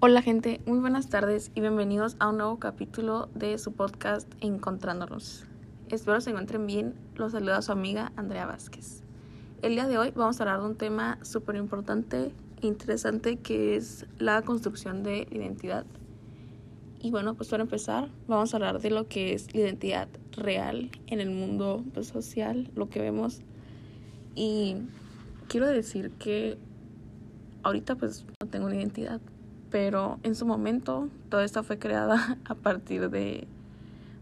Hola gente, muy buenas tardes y bienvenidos a un nuevo capítulo de su podcast Encontrándonos. Espero se encuentren bien, los saluda su amiga Andrea Vázquez. El día de hoy vamos a hablar de un tema súper importante e interesante que es la construcción de identidad. Y bueno, pues para empezar vamos a hablar de lo que es la identidad real en el mundo pues, social, lo que vemos. Y quiero decir que ahorita pues no tengo una identidad, pero en su momento toda esta fue creada a partir de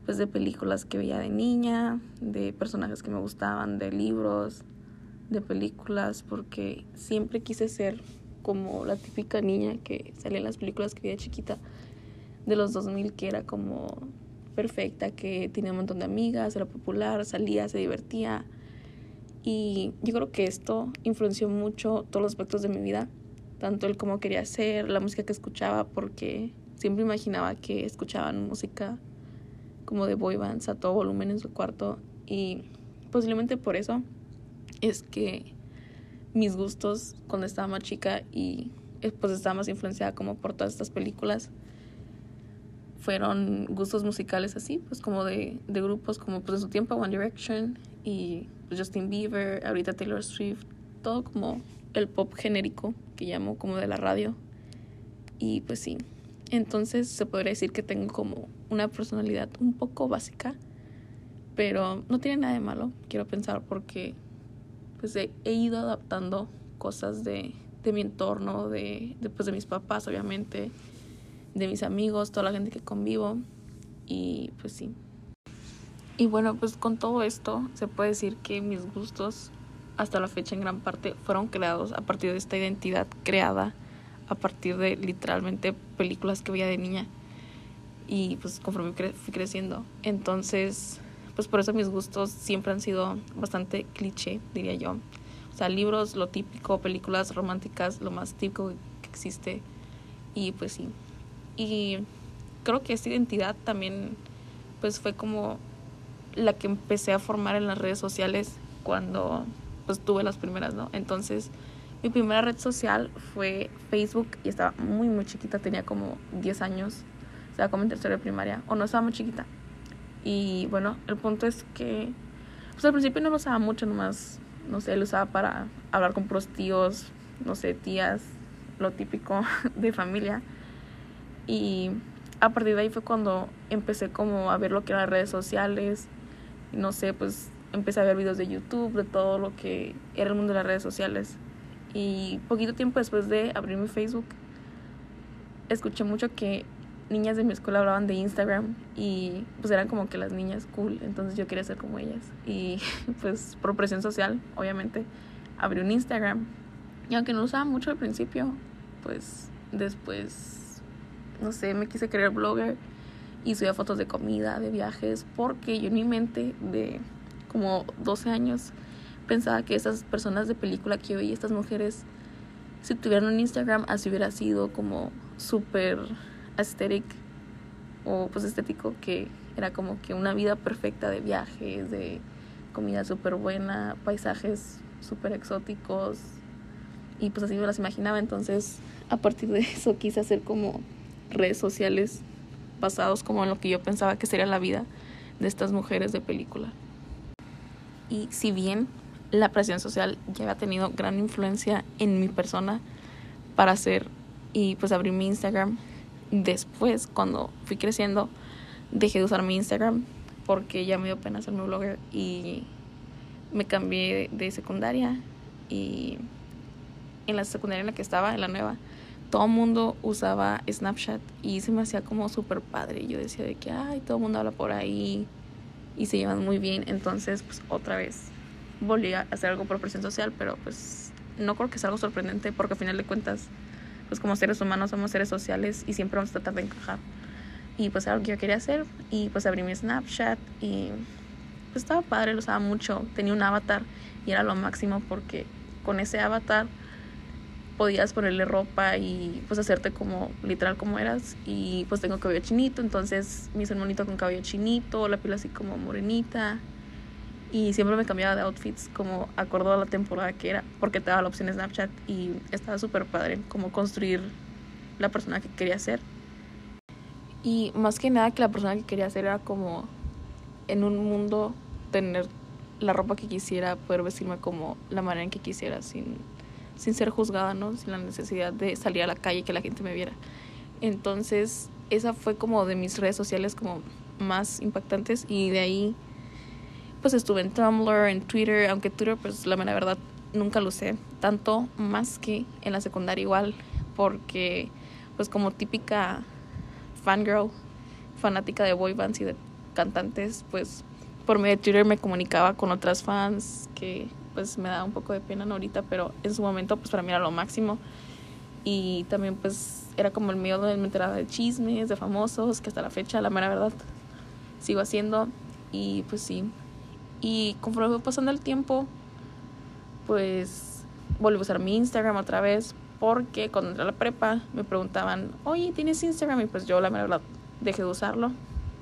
pues de películas que veía de niña, de personajes que me gustaban, de libros, de películas, porque siempre quise ser como la típica niña que salía en las películas que veía chiquita de los 2000 que era como perfecta, que tenía un montón de amigas, era popular, salía, se divertía. Y yo creo que esto influenció mucho todos los aspectos de mi vida tanto el cómo quería ser, la música que escuchaba, porque siempre imaginaba que escuchaban música como de boy bands a todo volumen en su cuarto. Y posiblemente por eso es que mis gustos cuando estaba más chica y eh, pues estaba más influenciada como por todas estas películas fueron gustos musicales así, pues como de, de grupos como pues en su tiempo One Direction y Justin Bieber, ahorita Taylor Swift, todo como el pop genérico que llamo como de la radio. Y pues sí, entonces se podría decir que tengo como una personalidad un poco básica, pero no tiene nada de malo, quiero pensar, porque pues he, ido adaptando cosas de, de mi entorno, de, de, pues, de mis papás, obviamente, de mis amigos, toda la gente que convivo, y pues sí. Y bueno, pues con todo esto se puede decir que mis gustos hasta la fecha en gran parte fueron creados a partir de esta identidad creada a partir de literalmente películas que veía de niña y pues conforme fui creciendo. Entonces, pues por eso mis gustos siempre han sido bastante cliché, diría yo. O sea, libros, lo típico, películas románticas, lo más típico que existe. Y pues sí. Y creo que esta identidad también pues fue como la que empecé a formar en las redes sociales cuando pues tuve las primeras, ¿no? Entonces, mi primera red social fue Facebook y estaba muy, muy chiquita, tenía como 10 años, sea, como en tercera de primaria, o no estaba muy chiquita. Y bueno, el punto es que, pues al principio no lo usaba mucho, nomás, no sé, lo usaba para hablar con puros tíos, no sé, tías, lo típico de familia. Y a partir de ahí fue cuando empecé como a ver lo que eran las redes sociales, no sé, pues empecé a ver videos de YouTube, de todo lo que era el mundo de las redes sociales. Y poquito tiempo después de abrir mi Facebook, escuché mucho que niñas de mi escuela hablaban de Instagram y pues eran como que las niñas cool, entonces yo quería ser como ellas. Y pues por presión social, obviamente, abrí un Instagram. Y aunque no usaba mucho al principio, pues después, no sé, me quise creer blogger y subía fotos de comida, de viajes, porque yo en mi mente de como 12 años, pensaba que esas personas de película que yo estas mujeres, si tuvieran un Instagram, así hubiera sido como súper aesthetic o pues estético, que era como que una vida perfecta de viajes, de comida súper buena, paisajes súper exóticos y pues así me las imaginaba. Entonces, a partir de eso quise hacer como redes sociales basados como en lo que yo pensaba que sería la vida de estas mujeres de película. Y si bien la presión social ya había tenido gran influencia en mi persona para hacer y pues abrir mi Instagram, después cuando fui creciendo dejé de usar mi Instagram porque ya me dio pena mi blogger y me cambié de secundaria y en la secundaria en la que estaba, en la nueva, todo el mundo usaba Snapchat y se me hacía como súper padre. Yo decía de que, ay, todo el mundo habla por ahí, y se llevan muy bien. Entonces, pues otra vez volví a hacer algo por presión social, pero pues no creo que sea algo sorprendente porque al final de cuentas, pues como seres humanos somos seres sociales y siempre vamos a tratar de encajar. Y pues algo que yo quería hacer y pues abrí mi Snapchat y pues estaba padre, lo usaba mucho. Tenía un avatar y era lo máximo porque con ese avatar podías ponerle ropa y pues hacerte como literal como eras y pues tengo cabello chinito entonces me hice monito con cabello chinito la piel así como morenita y siempre me cambiaba de outfits como acordó a la temporada que era porque te daba la opción Snapchat y estaba súper padre como construir la persona que quería ser. Y más que nada que la persona que quería ser era como en un mundo tener la ropa que quisiera, poder vestirme como la manera en que quisiera, sin, sin ser juzgada, ¿no? Sin la necesidad de salir a la calle y que la gente me viera. Entonces, esa fue como de mis redes sociales como más impactantes y de ahí pues estuve en Tumblr, en Twitter, aunque Twitter pues la verdad nunca lo usé tanto más que en la secundaria igual porque pues como típica fangirl, fanática de boy bands y de cantantes, pues por medio de Twitter me comunicaba con otras fans que pues me da un poco de pena ahorita, pero en su momento pues para mí era lo máximo. Y también pues era como el medio donde me enteraba de chismes, de famosos, que hasta la fecha, la mera verdad, sigo haciendo. Y pues sí. Y conforme fue pasando el tiempo, pues volví a usar mi Instagram otra vez, porque cuando entré a la prepa me preguntaban, oye, ¿tienes Instagram? Y pues yo la verdad dejé de usarlo.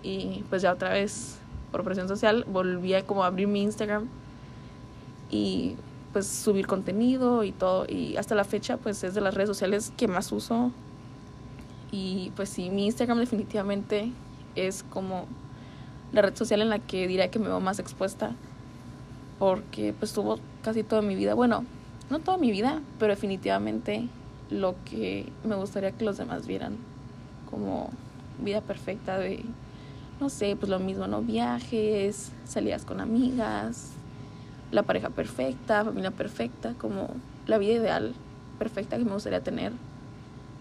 Y pues ya otra vez por presión social, volví a como abrir mi Instagram y pues subir contenido y todo. Y hasta la fecha pues es de las redes sociales que más uso. Y pues sí, mi Instagram definitivamente es como la red social en la que diría que me veo más expuesta. Porque pues tuvo casi toda mi vida. Bueno, no toda mi vida, pero definitivamente lo que me gustaría que los demás vieran como vida perfecta de no sé, pues lo mismo, ¿no? Viajes, salidas con amigas, la pareja perfecta, familia perfecta, como la vida ideal perfecta que me gustaría tener.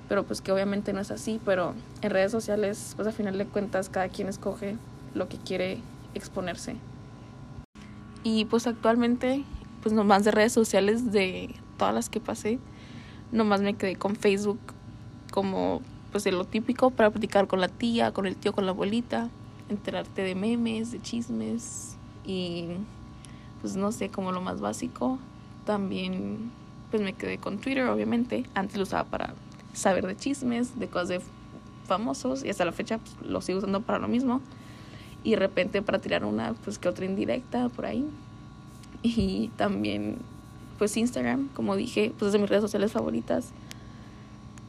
Pero pues que obviamente no es así, pero en redes sociales, pues a final de cuentas cada quien escoge lo que quiere exponerse. Y pues actualmente, pues nomás de redes sociales de todas las que pasé, nomás me quedé con Facebook como pues lo típico para platicar con la tía, con el tío, con la abuelita enterarte de memes, de chismes y pues no sé, como lo más básico. También pues me quedé con Twitter, obviamente. Antes lo usaba para saber de chismes, de cosas de famosos y hasta la fecha pues, lo sigo usando para lo mismo. Y de repente para tirar una pues que otra indirecta por ahí. Y también pues Instagram, como dije, pues es de mis redes sociales favoritas.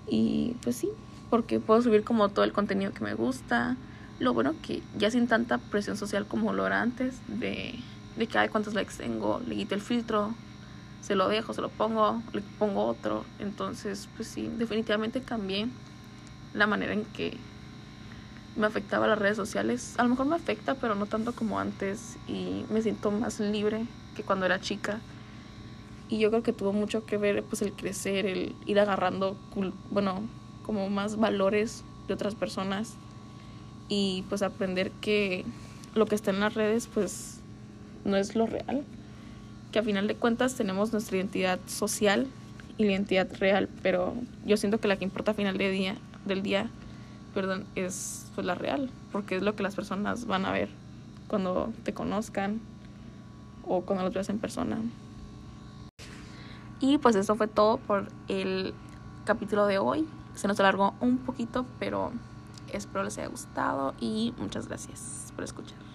Y pues sí, porque puedo subir como todo el contenido que me gusta lo bueno que ya sin tanta presión social como lo era antes, de, de que hay cuántos likes tengo, le quito el filtro, se lo dejo, se lo pongo, le pongo otro. Entonces, pues sí, definitivamente cambié la manera en que me afectaba las redes sociales. A lo mejor me afecta, pero no tanto como antes y me siento más libre que cuando era chica. Y yo creo que tuvo mucho que ver pues el crecer, el ir agarrando, bueno, como más valores de otras personas y pues aprender que lo que está en las redes pues no es lo real, que a final de cuentas tenemos nuestra identidad social y la identidad real, pero yo siento que la que importa a final de día, del día perdón, es pues la real, porque es lo que las personas van a ver cuando te conozcan o cuando los veas en persona. Y pues eso fue todo por el capítulo de hoy. Se nos alargó un poquito, pero Espero les haya gustado y muchas gracias por escuchar.